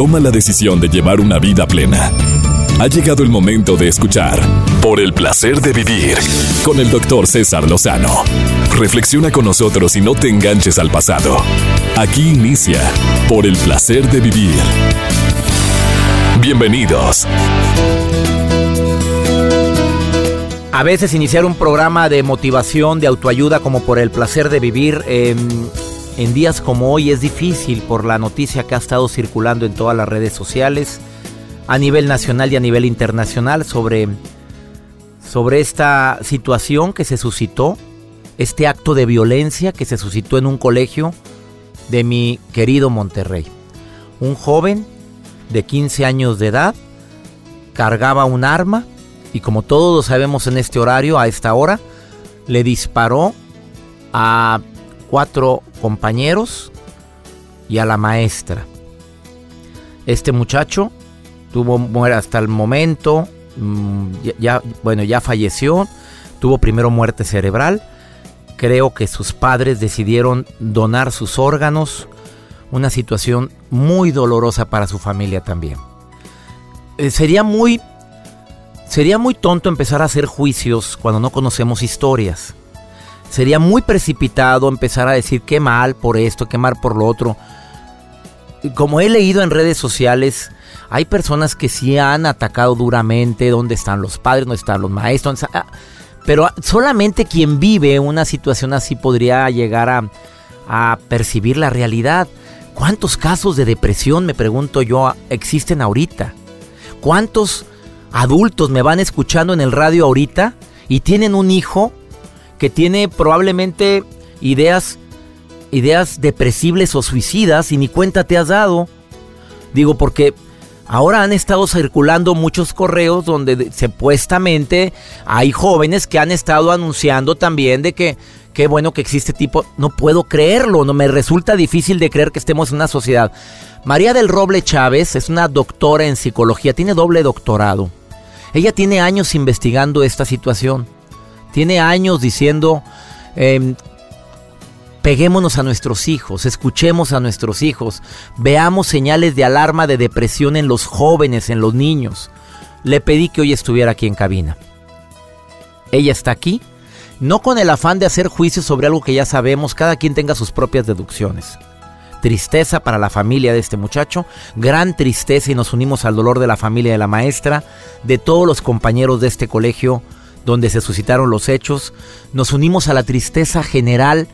toma la decisión de llevar una vida plena. Ha llegado el momento de escuchar Por el placer de vivir con el doctor César Lozano. Reflexiona con nosotros y no te enganches al pasado. Aquí inicia Por el placer de vivir. Bienvenidos. A veces iniciar un programa de motivación, de autoayuda, como por el placer de vivir, em, en días como hoy es difícil por la noticia que ha estado circulando en todas las redes sociales, a nivel nacional y a nivel internacional, sobre, sobre esta situación que se suscitó, este acto de violencia que se suscitó en un colegio de mi querido Monterrey. Un joven de 15 años de edad cargaba un arma y como todos lo sabemos en este horario, a esta hora, le disparó a cuatro compañeros y a la maestra. Este muchacho tuvo muerte hasta el momento, mm, ya, bueno, ya falleció, tuvo primero muerte cerebral. Creo que sus padres decidieron donar sus órganos, una situación muy dolorosa para su familia también. Eh, sería muy sería muy tonto empezar a hacer juicios cuando no conocemos historias. Sería muy precipitado empezar a decir qué mal por esto, qué mal por lo otro. Como he leído en redes sociales, hay personas que sí han atacado duramente dónde están los padres, dónde están los maestros. Ah, pero solamente quien vive una situación así podría llegar a, a percibir la realidad. ¿Cuántos casos de depresión, me pregunto yo, existen ahorita? ¿Cuántos adultos me van escuchando en el radio ahorita y tienen un hijo que tiene probablemente ideas, ideas depresibles o suicidas y ni cuenta te has dado. Digo, porque ahora han estado circulando muchos correos donde supuestamente hay jóvenes que han estado anunciando también de que qué bueno que existe tipo, no puedo creerlo, no me resulta difícil de creer que estemos en una sociedad. María del Roble Chávez es una doctora en psicología, tiene doble doctorado. Ella tiene años investigando esta situación. Tiene años diciendo, em, peguémonos a nuestros hijos, escuchemos a nuestros hijos, veamos señales de alarma de depresión en los jóvenes, en los niños. Le pedí que hoy estuviera aquí en cabina. Ella está aquí, no con el afán de hacer juicios sobre algo que ya sabemos, cada quien tenga sus propias deducciones. Tristeza para la familia de este muchacho, gran tristeza y nos unimos al dolor de la familia de la maestra, de todos los compañeros de este colegio donde se suscitaron los hechos, nos unimos a la tristeza general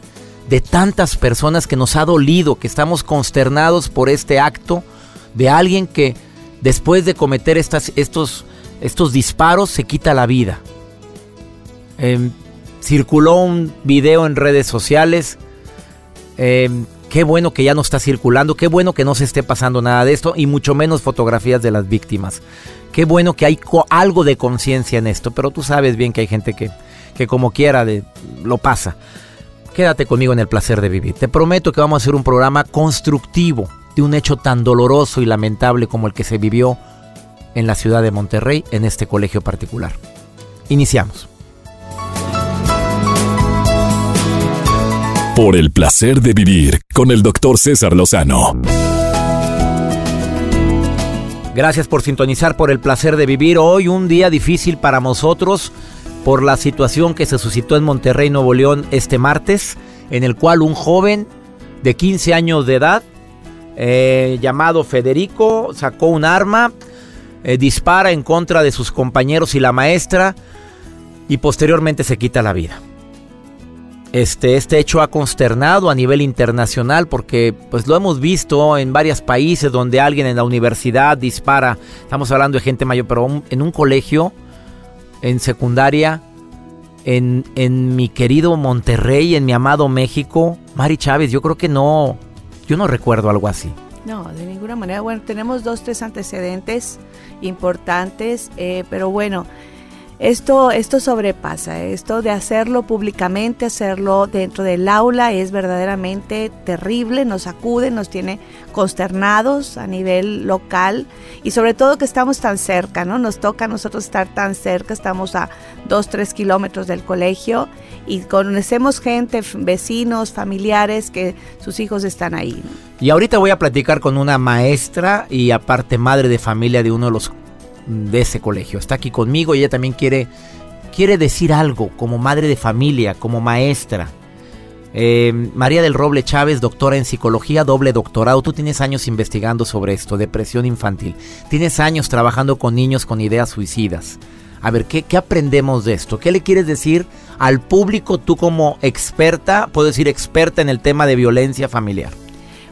de tantas personas que nos ha dolido, que estamos consternados por este acto de alguien que después de cometer estas, estos, estos disparos se quita la vida. Em, circuló un video en redes sociales. Em, qué bueno que ya no está circulando, qué bueno que no se esté pasando nada de esto y mucho menos fotografías de las víctimas. Qué bueno que hay algo de conciencia en esto, pero tú sabes bien que hay gente que, que como quiera de, lo pasa. Quédate conmigo en el placer de vivir. Te prometo que vamos a hacer un programa constructivo de un hecho tan doloroso y lamentable como el que se vivió en la ciudad de Monterrey, en este colegio particular. Iniciamos. Por el placer de vivir con el doctor César Lozano. Gracias por sintonizar por el placer de vivir hoy, un día difícil para nosotros por la situación que se suscitó en Monterrey, Nuevo León este martes, en el cual un joven de 15 años de edad, eh, llamado Federico, sacó un arma, eh, dispara en contra de sus compañeros y la maestra y posteriormente se quita la vida. Este, este hecho ha consternado a nivel internacional porque pues lo hemos visto en varios países donde alguien en la universidad dispara, estamos hablando de gente mayor, pero en un colegio, en secundaria, en, en mi querido Monterrey, en mi amado México, Mari Chávez, yo creo que no, yo no recuerdo algo así. No, de ninguna manera. Bueno, tenemos dos, tres antecedentes importantes, eh, pero bueno, esto, esto sobrepasa, esto de hacerlo públicamente, hacerlo dentro del aula es verdaderamente terrible, nos acude, nos tiene consternados a nivel local y sobre todo que estamos tan cerca, ¿no? Nos toca a nosotros estar tan cerca, estamos a dos, tres kilómetros del colegio y conocemos gente, vecinos, familiares que sus hijos están ahí. Y ahorita voy a platicar con una maestra y aparte madre de familia de uno de los de ese colegio. Está aquí conmigo y ella también quiere quiere decir algo como madre de familia, como maestra. Eh, María del Roble Chávez, doctora en psicología, doble doctorado. Tú tienes años investigando sobre esto, depresión infantil. Tienes años trabajando con niños con ideas suicidas. A ver, ¿qué, ¿qué, aprendemos de esto? ¿Qué le quieres decir al público tú como experta, puedo decir experta en el tema de violencia familiar?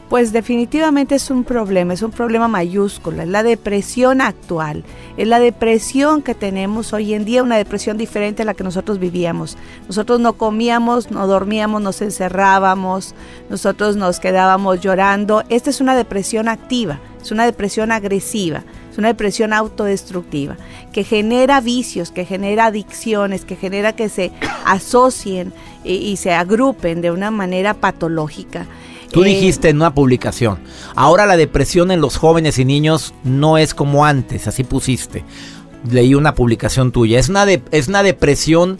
Pues definitivamente es un problema, es un problema mayúsculo, es la depresión actual, es la depresión que tenemos hoy en día, una depresión diferente a la que nosotros vivíamos. Nosotros no comíamos, no dormíamos, nos encerrábamos, nosotros nos quedábamos llorando. Esta es una depresión activa, es una depresión agresiva, es una depresión autodestructiva, que genera vicios, que genera adicciones, que genera que se asocien y se agrupen de una manera patológica. Tú eh, dijiste en una publicación, ahora la depresión en los jóvenes y niños no es como antes, así pusiste. Leí una publicación tuya. Es una, de, es una depresión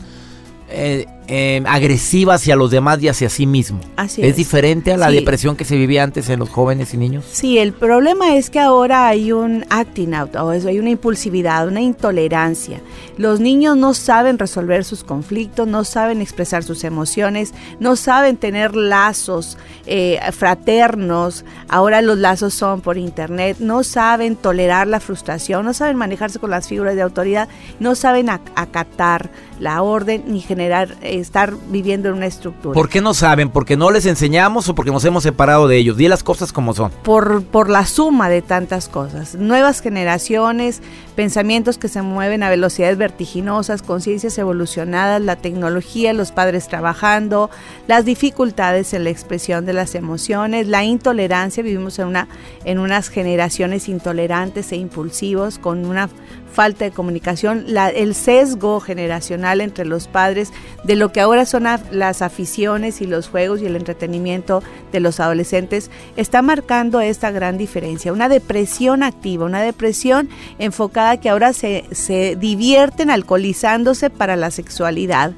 eh, eh, agresiva hacia los demás y hacia sí mismo. Así es. diferente a la depresión que se vivía antes en los jóvenes y niños? Sí, el problema es que ahora hay un acting out, o hay una impulsividad, una intolerancia. Los niños no saben resolver sus conflictos, no saben expresar sus emociones, no saben tener lazos eh, fraternos. Ahora los lazos son por internet, no saben tolerar la frustración, no saben manejarse con las figuras de autoridad, no saben acatar la orden ni generar estar viviendo en una estructura. ¿Por qué no saben? ¿Porque no les enseñamos o porque nos hemos separado de ellos? Di las cosas como son. Por, por la suma de tantas cosas. Nuevas generaciones, pensamientos que se mueven a velocidades vertiginosas, conciencias evolucionadas, la tecnología, los padres trabajando, las dificultades en la expresión de las emociones, la intolerancia. Vivimos en, una, en unas generaciones intolerantes e impulsivos con una falta de comunicación, el sesgo generacional entre los padres de lo que ahora son las aficiones y los juegos y el entretenimiento de los adolescentes, está marcando esta gran diferencia. Una depresión activa, una depresión enfocada que ahora se, se divierten alcoholizándose para la sexualidad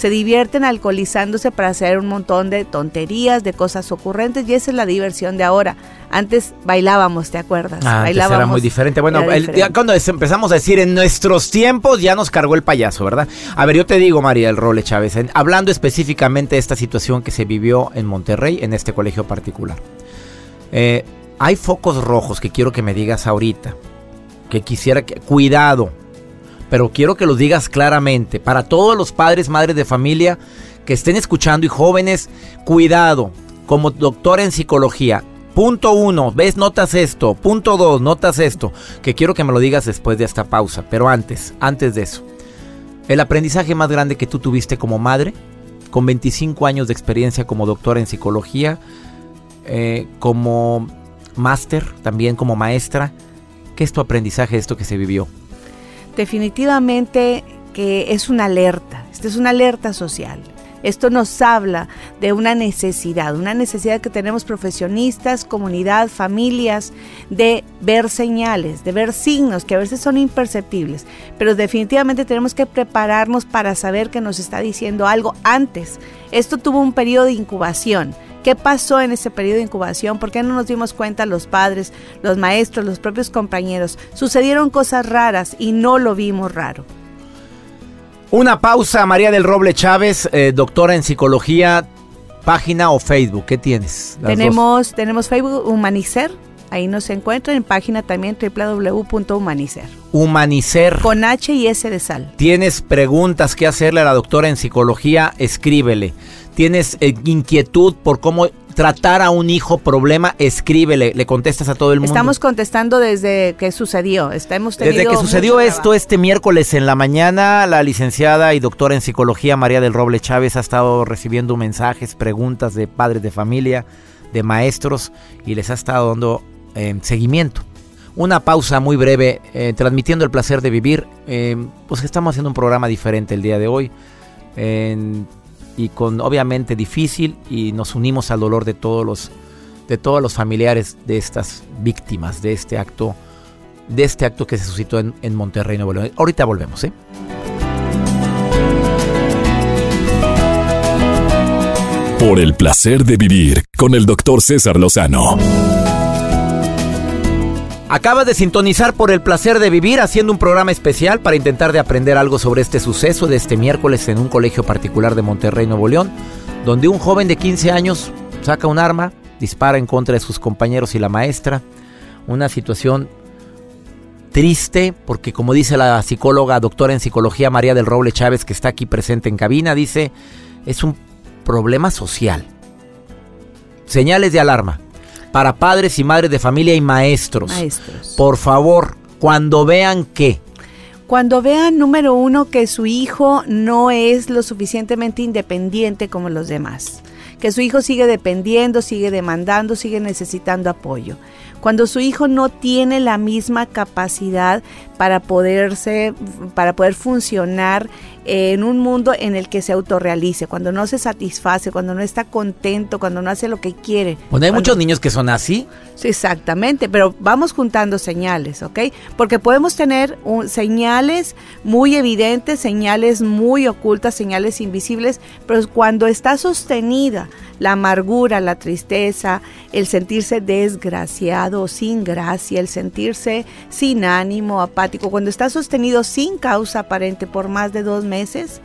se divierten alcoholizándose para hacer un montón de tonterías, de cosas ocurrentes y esa es la diversión de ahora. Antes bailábamos, ¿te acuerdas? Ah, bailábamos. era muy diferente. Bueno, cuando empezamos a decir en nuestros tiempos ya nos cargó el payaso, ¿verdad? A ver, yo te digo, María del Role Chávez, hablando específicamente de esta situación que se vivió en Monterrey, en este colegio particular. Eh, hay focos rojos que quiero que me digas ahorita. Que quisiera que. Cuidado pero quiero que lo digas claramente. Para todos los padres, madres de familia que estén escuchando y jóvenes, cuidado. Como doctor en psicología, Punto uno, ves, notas esto. Punto dos, notas esto. Que quiero que me lo digas después de esta pausa. Pero antes, antes de eso. El aprendizaje más grande que tú tuviste como madre, con 25 años de experiencia como doctora en psicología, eh, como máster, también como maestra. ¿Qué es tu aprendizaje esto que se vivió? Definitivamente que es una alerta, esta es una alerta social. Esto nos habla de una necesidad, una necesidad que tenemos profesionistas, comunidad, familias, de ver señales, de ver signos que a veces son imperceptibles, pero definitivamente tenemos que prepararnos para saber que nos está diciendo algo antes. Esto tuvo un periodo de incubación ¿Qué pasó en ese periodo de incubación? ¿Por qué no nos dimos cuenta los padres, los maestros, los propios compañeros? Sucedieron cosas raras y no lo vimos raro. Una pausa, María del Roble Chávez, eh, doctora en psicología, página o Facebook, ¿qué tienes? tenemos, tenemos Facebook Humanicer, ahí nos encuentran en página también www.humanicer. Humanicer. Con H y S de sal. ¿Tienes preguntas que hacerle a la doctora en psicología? Escríbele tienes eh, inquietud por cómo tratar a un hijo problema, escríbele, le contestas a todo el mundo. Estamos contestando desde que sucedió. Estamos desde que sucedió esto este miércoles en la mañana, la licenciada y doctora en psicología María del Roble Chávez ha estado recibiendo mensajes, preguntas de padres de familia, de maestros y les ha estado dando eh, seguimiento. Una pausa muy breve, eh, transmitiendo el placer de vivir. pues estamos haciendo un programa diferente el día de hoy. Y con obviamente difícil y nos unimos al dolor de todos los de todos los familiares de estas víctimas de este acto de este acto que se suscitó en, en Monterrey Nuevo León. Ahorita volvemos, ¿eh? Por el placer de vivir con el doctor César Lozano. Acabas de sintonizar por el placer de vivir haciendo un programa especial para intentar de aprender algo sobre este suceso de este miércoles en un colegio particular de Monterrey, Nuevo León, donde un joven de 15 años saca un arma, dispara en contra de sus compañeros y la maestra. Una situación triste porque como dice la psicóloga, doctora en psicología María del Roble Chávez, que está aquí presente en cabina, dice, es un problema social. Señales de alarma para padres y madres de familia y maestros. Maestros. Por favor, cuando vean que Cuando vean, número uno, que su hijo no es lo suficientemente independiente como los demás. Que su hijo sigue dependiendo, sigue demandando, sigue necesitando apoyo. Cuando su hijo no tiene la misma capacidad para poderse, para poder funcionar en un mundo en el que se autorrealice, cuando no se satisface, cuando no está contento, cuando no hace lo que quiere. Bueno, hay Cuando- muchos niños que son así. Sí, exactamente, pero vamos juntando señales, ¿ok? Porque podemos tener un- señales muy evidentes, señales muy ocultas, señales invisibles, pero cuando está sostenida la amargura, la tristeza, el sentirse desgraciado, sin gracia, el sentirse sin ánimo, apático, cuando está sostenido sin causa aparente por más de dos meses,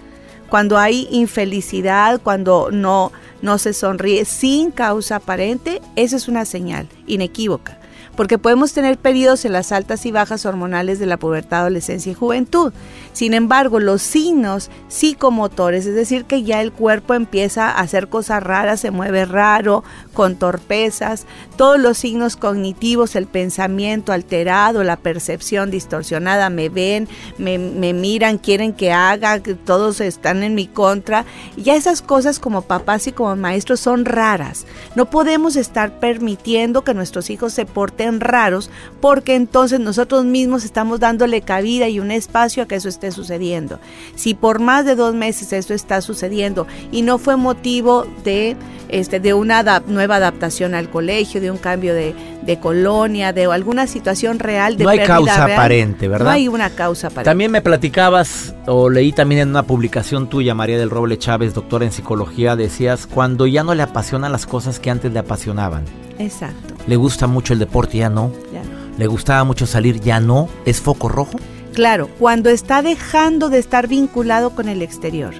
cuando hay infelicidad, cuando no, no se sonríe sin causa aparente, esa es una señal inequívoca. Porque podemos tener periodos en las altas y bajas hormonales de la pubertad, adolescencia y juventud. Sin embargo, los signos psicomotores, es decir, que ya el cuerpo empieza a hacer cosas raras, se mueve raro, con torpezas, todos los signos cognitivos, el pensamiento alterado, la percepción distorsionada, me ven, me, me miran, quieren que haga, todos están en mi contra. Ya esas cosas como papás y como maestros son raras. No podemos estar permitiendo que nuestros hijos se porten raros porque entonces nosotros mismos estamos dándole cabida y un espacio a que eso esté sucediendo. Si por más de dos meses esto está sucediendo y no fue motivo de, este, de una adap- nueva adaptación al colegio, de un cambio de, de colonia, de alguna situación real, de No hay causa real, aparente, ¿verdad? No hay una causa aparente. También me platicabas, o leí también en una publicación tuya, María del Roble Chávez, doctora en psicología, decías, cuando ya no le apasionan las cosas que antes le apasionaban. Exacto. Le gusta mucho el deporte, ya no. ya no. Le gustaba mucho salir, ya no. ¿Es foco rojo? Claro, cuando está dejando de estar vinculado con el exterior,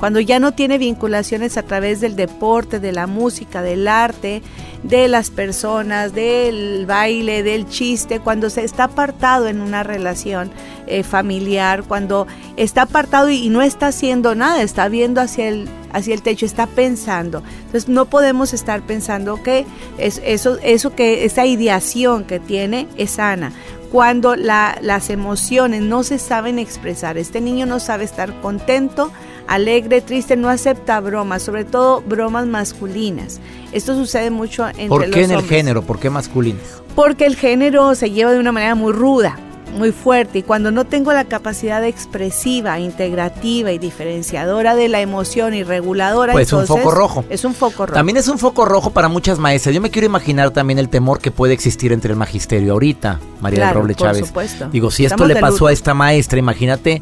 cuando ya no tiene vinculaciones a través del deporte, de la música, del arte, de las personas, del baile, del chiste, cuando se está apartado en una relación eh, familiar, cuando está apartado y no está haciendo nada, está viendo hacia el hacia el techo, está pensando. Entonces no podemos estar pensando que es, eso, eso que esa ideación que tiene es sana cuando la- las emociones no se saben expresar. Este niño no sabe estar contento, alegre, triste, no acepta bromas, sobre todo bromas masculinas. Esto sucede mucho entre ¿Por los qué en el hombres. género? ¿Por qué masculino? Porque el género se lleva de una manera muy ruda, muy fuerte, y cuando no tengo la capacidad expresiva, integrativa y diferenciadora de la emoción y reguladora, Pues un entonces, foco rojo. Es un foco rojo. También es un foco rojo para muchas maestras. Yo me quiero imaginar también el temor que puede existir entre el magisterio ahorita, María del Claro, Roble por Chávez. supuesto. Digo, si esto le pasó luto. a esta maestra, imagínate,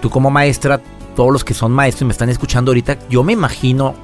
tú como maestra, todos los que son maestros y me están escuchando ahorita, yo me imagino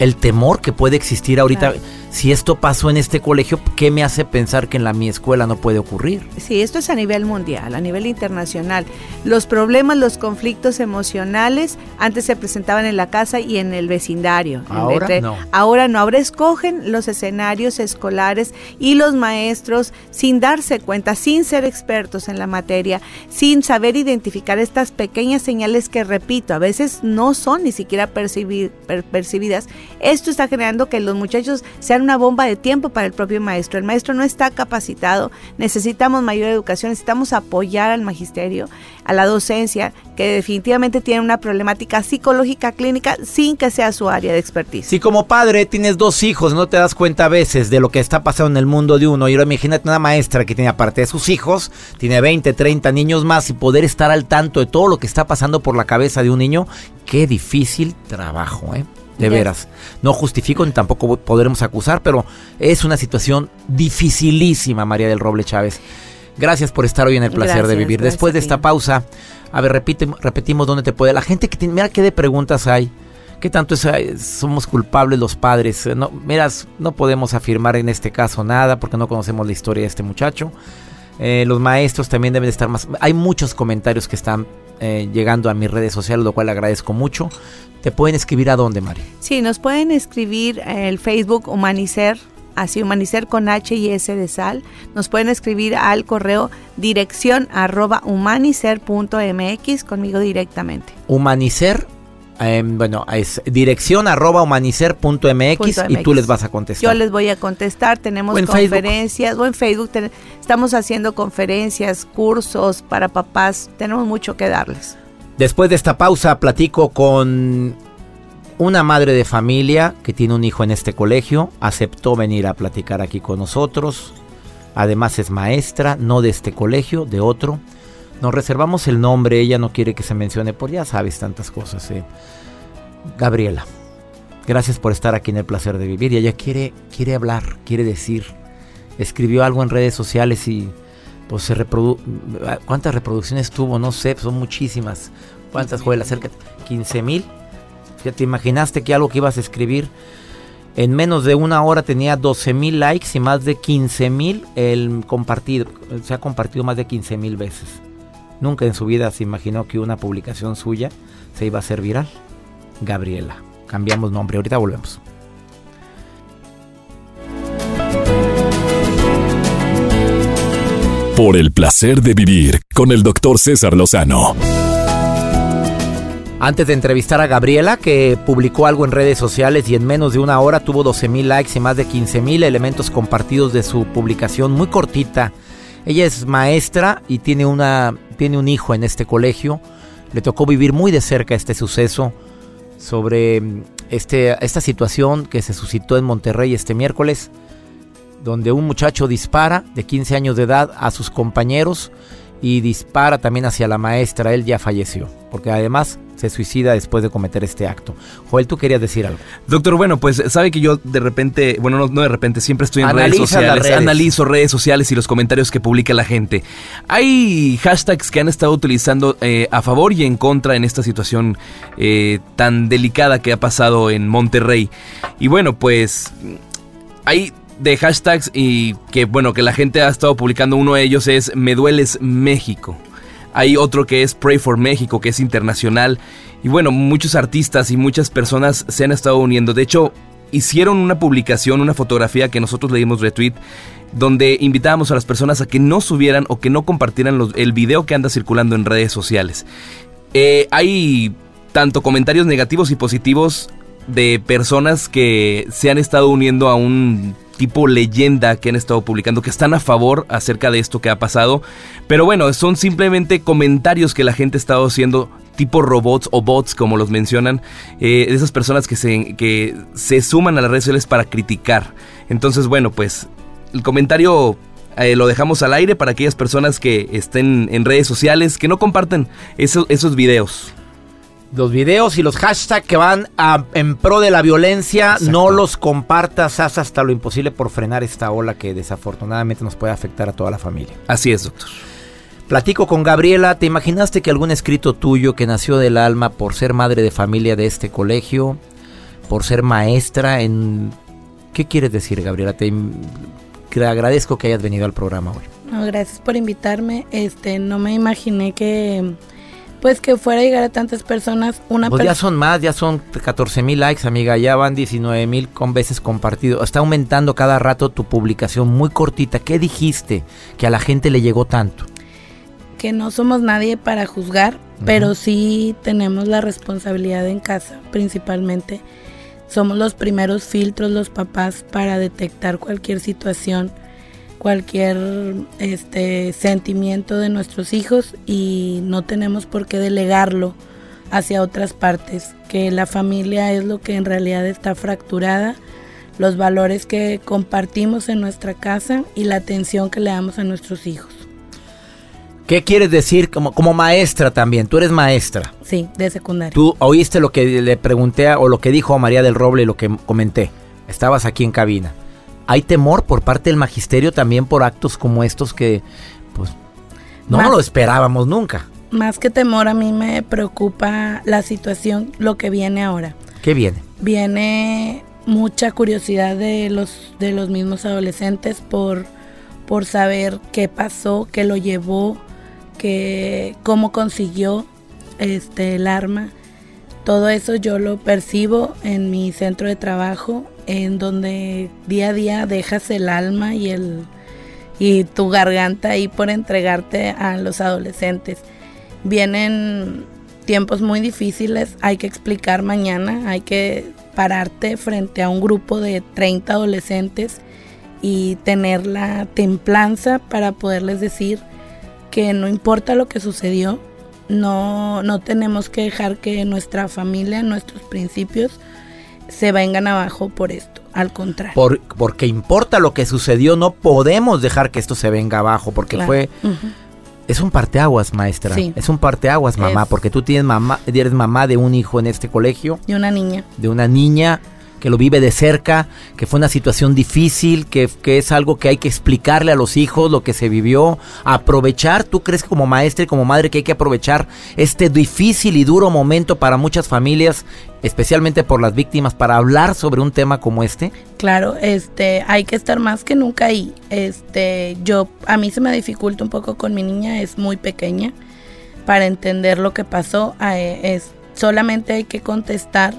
el temor que puede existir ahorita. Si esto pasó en este colegio, ¿qué me hace pensar que en la mi escuela no puede ocurrir? Sí, esto es a nivel mundial, a nivel internacional. Los problemas, los conflictos emocionales antes se presentaban en la casa y en el vecindario. Ahora entre- no. Ahora no, ahora escogen los escenarios escolares y los maestros sin darse cuenta, sin ser expertos en la materia, sin saber identificar estas pequeñas señales que, repito, a veces no son ni siquiera percibi- per- percibidas. Esto está generando que los muchachos sean una bomba de tiempo para el propio maestro. El maestro no está capacitado, necesitamos mayor educación, necesitamos apoyar al magisterio, a la docencia, que definitivamente tiene una problemática psicológica clínica sin que sea su área de expertise. Si como padre tienes dos hijos, no te das cuenta a veces de lo que está pasando en el mundo de uno. Y ahora imagínate una maestra que tiene aparte de sus hijos, tiene 20, 30 niños más y poder estar al tanto de todo lo que está pasando por la cabeza de un niño. Qué difícil trabajo, ¿eh? De Yes. veras. No justifico ni tampoco podremos acusar, pero es una situación dificilísima, María del Roble Chávez. Gracias por estar hoy en el placer de vivir. Después de esta pausa, a ver, repite, repetimos dónde te puede. La gente que tiene, mira qué de preguntas hay ¿Qué tanto somos culpables los padres? No, miras, no podemos afirmar en este caso nada porque no conocemos la historia de este muchacho. Eh, los maestros también deben estar más... Hay muchos comentarios que están eh, llegando a mis redes sociales, lo cual agradezco mucho. ¿Te pueden escribir a dónde, Mari? Sí, nos pueden escribir el Facebook Humanicer, así Humanicer con H y S de sal. Nos pueden escribir al correo dirección arroba humanicer.mx conmigo directamente. Humanicer Em, bueno, es dirección arroba humanicer.mx y tú les vas a contestar. Yo les voy a contestar, tenemos conferencias, o en Facebook estamos haciendo conferencias, cursos para papás, tenemos mucho que darles. Después de esta pausa platico con una madre de familia que tiene un hijo en este colegio, aceptó venir a platicar aquí con nosotros, además es maestra, no de este colegio, de otro. Nos reservamos el nombre, ella no quiere que se mencione por ya sabes tantas cosas. Eh. Gabriela, gracias por estar aquí en el placer de vivir. Y ella quiere, quiere hablar, quiere decir. Escribió algo en redes sociales y pues se reprodu ¿Cuántas reproducciones tuvo? No sé, son muchísimas. ¿Cuántas fue? Cerca 15 mil. Ya te imaginaste que algo que ibas a escribir en menos de una hora tenía 12 mil likes y más de 15 mil el compartido. Se ha compartido más de 15 mil veces. Nunca en su vida se imaginó que una publicación suya se iba a hacer viral. Gabriela. Cambiamos nombre, ahorita volvemos. Por el placer de vivir con el doctor César Lozano. Antes de entrevistar a Gabriela, que publicó algo en redes sociales y en menos de una hora tuvo 12 mil likes y más de 15 mil elementos compartidos de su publicación muy cortita. Ella es maestra y tiene una tiene un hijo en este colegio. Le tocó vivir muy de cerca este suceso sobre mm, este, esta situación que se suscitó en Monterrey este miércoles, donde un muchacho dispara de 15 años de edad a sus compañeros y dispara también hacia la maestra. Él ya falleció, porque además se suicida después de cometer este acto. Joel, tú querías decir algo. Doctor, bueno, pues sabe que yo de repente, bueno, no, de repente, siempre estoy en redes sociales, analizo redes sociales y los comentarios que publica la gente. Hay hashtags que han estado utilizando eh, a favor y en contra en esta situación eh, tan delicada que ha pasado en Monterrey. Y bueno, pues hay de hashtags y que bueno, que la gente ha estado publicando, uno de ellos es Me dueles México. Hay otro que es Pray for México, que es internacional. Y bueno, muchos artistas y muchas personas se han estado uniendo. De hecho, hicieron una publicación, una fotografía que nosotros le dimos retweet, donde invitábamos a las personas a que no subieran o que no compartieran el video que anda circulando en redes sociales. Eh, hay tanto comentarios negativos y positivos de personas que se han estado uniendo a un tipo leyenda que han estado publicando, que están a favor acerca de esto que ha pasado. Pero bueno, son simplemente comentarios que la gente ha estado haciendo tipo robots o bots, como los mencionan, eh, esas personas que se, que se suman a las redes sociales para criticar. Entonces, bueno, pues el comentario eh, lo dejamos al aire para aquellas personas que estén en redes sociales, que no comparten esos, esos videos los videos y los hashtags que van en pro de la violencia, no los compartas, haz hasta lo imposible por frenar esta ola que desafortunadamente nos puede afectar a toda la familia. Así es, doctor. Platico con Gabriela, ¿te imaginaste que algún escrito tuyo que nació del alma por ser madre de familia de este colegio, por ser maestra en... ¿Qué quieres decir, Gabriela? Te, agradezco que hayas venido al programa hoy. No, gracias por invitarme. Este, no me imaginé que pues que fuera a llegar a tantas personas. Una pues ya son más, ya son 14 mil likes, amiga, ya van 19 mil con veces compartido. Está aumentando cada rato tu publicación muy cortita. ¿Qué dijiste que a la gente le llegó tanto? Que no somos nadie para juzgar, pero sí tenemos la responsabilidad en casa, principalmente. Somos los primeros filtros los papás para detectar cualquier situación cualquier este sentimiento de nuestros hijos y no tenemos por qué delegarlo hacia otras partes, que la familia es lo que en realidad está fracturada, los valores que compartimos en nuestra casa y la atención que le damos a nuestros hijos. ¿Qué quieres decir como, como maestra también? Tú eres maestra. Sí, de secundaria. Tú oíste lo que le pregunté o lo que dijo María del Roble y lo que comenté. Estabas aquí en cabina hay temor por parte del magisterio también por actos como estos que pues no lo esperábamos nunca. Más que temor a mí me preocupa la situación, lo que viene ahora. ¿Qué viene? Viene mucha curiosidad de los, de los mismos adolescentes por, por saber qué pasó, qué lo llevó, que, cómo consiguió este, el arma. Todo eso yo lo percibo en mi centro de trabajo, en donde día a día dejas el alma y, el, y tu garganta ahí por entregarte a los adolescentes. Vienen tiempos muy difíciles, hay que explicar mañana, hay que pararte frente a un grupo de 30 adolescentes y tener la templanza para poderles decir que no importa lo que sucedió, no, no tenemos que dejar que nuestra familia, nuestros principios se vengan abajo por esto, al contrario. porque importa lo que sucedió, no podemos dejar que esto se venga abajo, porque fue... Es un parteaguas, maestra. Es un parteaguas, mamá, porque tú tienes mamá, eres mamá de un hijo en este colegio. De una niña. De una niña que lo vive de cerca, que fue una situación difícil, que, que, es algo que hay que explicarle a los hijos, lo que se vivió, aprovechar, ¿tú crees como maestra y como madre que hay que aprovechar este difícil y duro momento para muchas familias, especialmente por las víctimas, para hablar sobre un tema como este? Claro, este, hay que estar más que nunca ahí. Este, yo, a mí se me dificulta un poco con mi niña, es muy pequeña, para entender lo que pasó, eh, es, solamente hay que contestar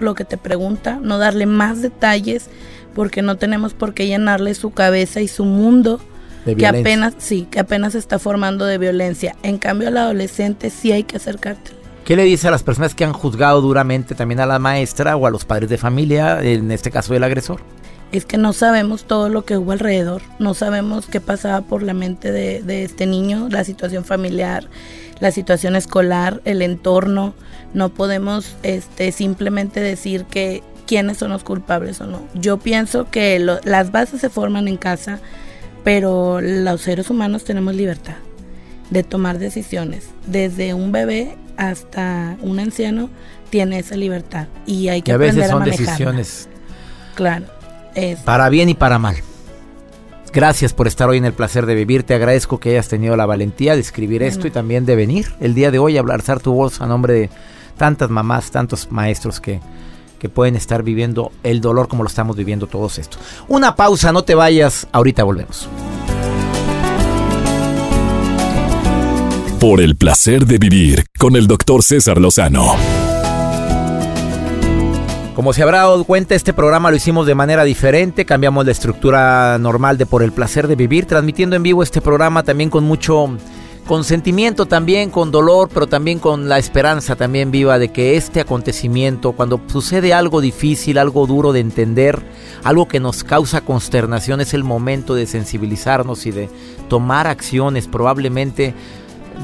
lo que te pregunta, no darle más detalles, porque no tenemos por qué llenarle su cabeza y su mundo que apenas, sí, que apenas se está formando de violencia. En cambio, al adolescente sí hay que acercarte. ¿Qué le dice a las personas que han juzgado duramente también a la maestra o a los padres de familia, en este caso del agresor? Es que no sabemos todo lo que hubo alrededor, no sabemos qué pasaba por la mente de, de este niño, la situación familiar, la situación escolar, el entorno. No podemos este, simplemente decir que quiénes son los culpables o no. Yo pienso que las bases se forman en casa, pero los seres humanos tenemos libertad de tomar decisiones. Desde un bebé hasta un anciano tiene esa libertad y hay que a veces son decisiones. Claro. Para bien y para mal. Gracias por estar hoy en el placer de vivir. Te agradezco que hayas tenido la valentía de escribir esto y también de venir el día de hoy a hablar tu voz a nombre de tantas mamás, tantos maestros que, que pueden estar viviendo el dolor como lo estamos viviendo todos estos. Una pausa, no te vayas, ahorita volvemos. Por el placer de vivir con el doctor César Lozano. Como se habrá dado cuenta, este programa lo hicimos de manera diferente, cambiamos la estructura normal de Por el placer de vivir, transmitiendo en vivo este programa también con mucho consentimiento, también con dolor, pero también con la esperanza también viva de que este acontecimiento, cuando sucede algo difícil, algo duro de entender, algo que nos causa consternación, es el momento de sensibilizarnos y de tomar acciones probablemente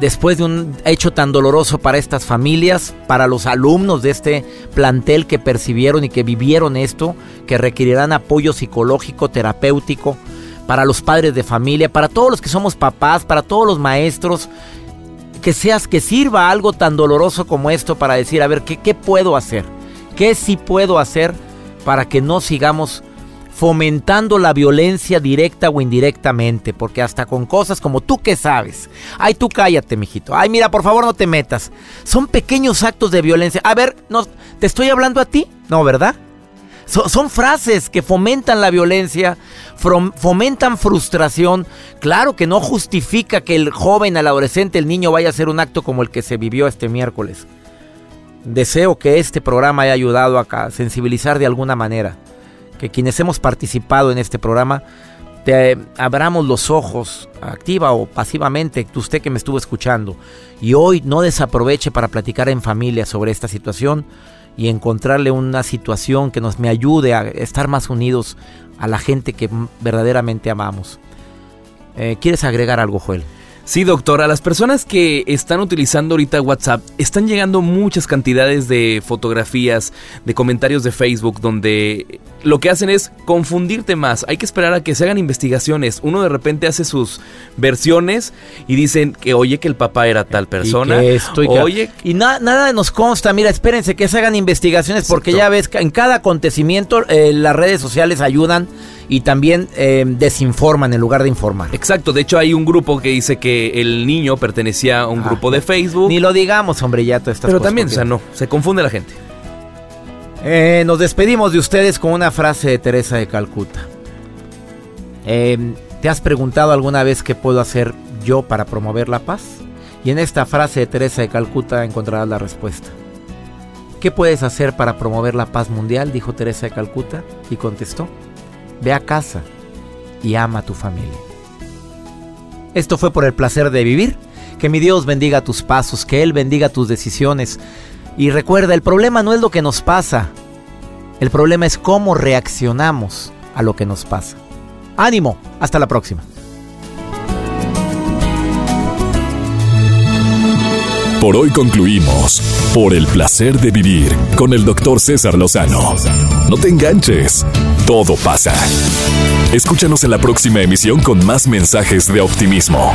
después de un hecho tan doloroso para estas familias, para los alumnos de este plantel que percibieron y que vivieron esto, que requerirán apoyo psicológico, terapéutico, para los padres de familia, para todos los que somos papás, para todos los maestros, que seas que sirva algo tan doloroso como esto para decir, a ver, ¿qué, qué puedo hacer? ¿Qué sí puedo hacer para que no sigamos fomentando la violencia directa o indirectamente, porque hasta con cosas como tú que sabes, ay tú cállate, mijito, ay mira, por favor no te metas, son pequeños actos de violencia. A ver, no, ¿te estoy hablando a ti? No, ¿verdad? son frases que fomentan la violencia, fomentan frustración. Claro que no justifica que el joven, el adolescente, el niño vaya a hacer un acto como el que se vivió este miércoles. Deseo que este programa haya ayudado a sensibilizar de alguna manera que quienes hemos participado en este programa te abramos los ojos, activa o pasivamente, usted que me estuvo escuchando, y hoy no desaproveche para platicar en familia sobre esta situación y encontrarle una situación que nos me ayude a estar más unidos a la gente que verdaderamente amamos. Eh, ¿Quieres agregar algo, Joel? Sí, doctor, a las personas que están utilizando ahorita WhatsApp están llegando muchas cantidades de fotografías, de comentarios de Facebook donde lo que hacen es confundirte más. Hay que esperar a que se hagan investigaciones. Uno de repente hace sus versiones y dicen que oye que el papá era tal persona. Y, oye, y nada nos consta. Mira, espérense que se hagan investigaciones porque ya ves que en cada acontecimiento eh, las redes sociales ayudan y también eh, desinforman en lugar de informar. Exacto, de hecho hay un grupo que dice que el niño pertenecía a un grupo de Facebook. Ni lo digamos, hombre, ya todas estas Pero también, o sea, no, se confunde la gente. Eh, nos despedimos de ustedes con una frase de Teresa de Calcuta. Em, ¿Te has preguntado alguna vez qué puedo hacer yo para promover la paz? Y en esta frase de Teresa de Calcuta encontrarás la respuesta. ¿Qué puedes hacer para promover la paz mundial? dijo Teresa de Calcuta y contestó. Ve a casa y ama a tu familia. Esto fue por el placer de vivir. Que mi Dios bendiga tus pasos, que Él bendiga tus decisiones. Y recuerda, el problema no es lo que nos pasa, el problema es cómo reaccionamos a lo que nos pasa. Ánimo, hasta la próxima. Por hoy concluimos por el placer de vivir con el doctor César Lozano. No te enganches, todo pasa. Escúchanos en la próxima emisión con más mensajes de optimismo.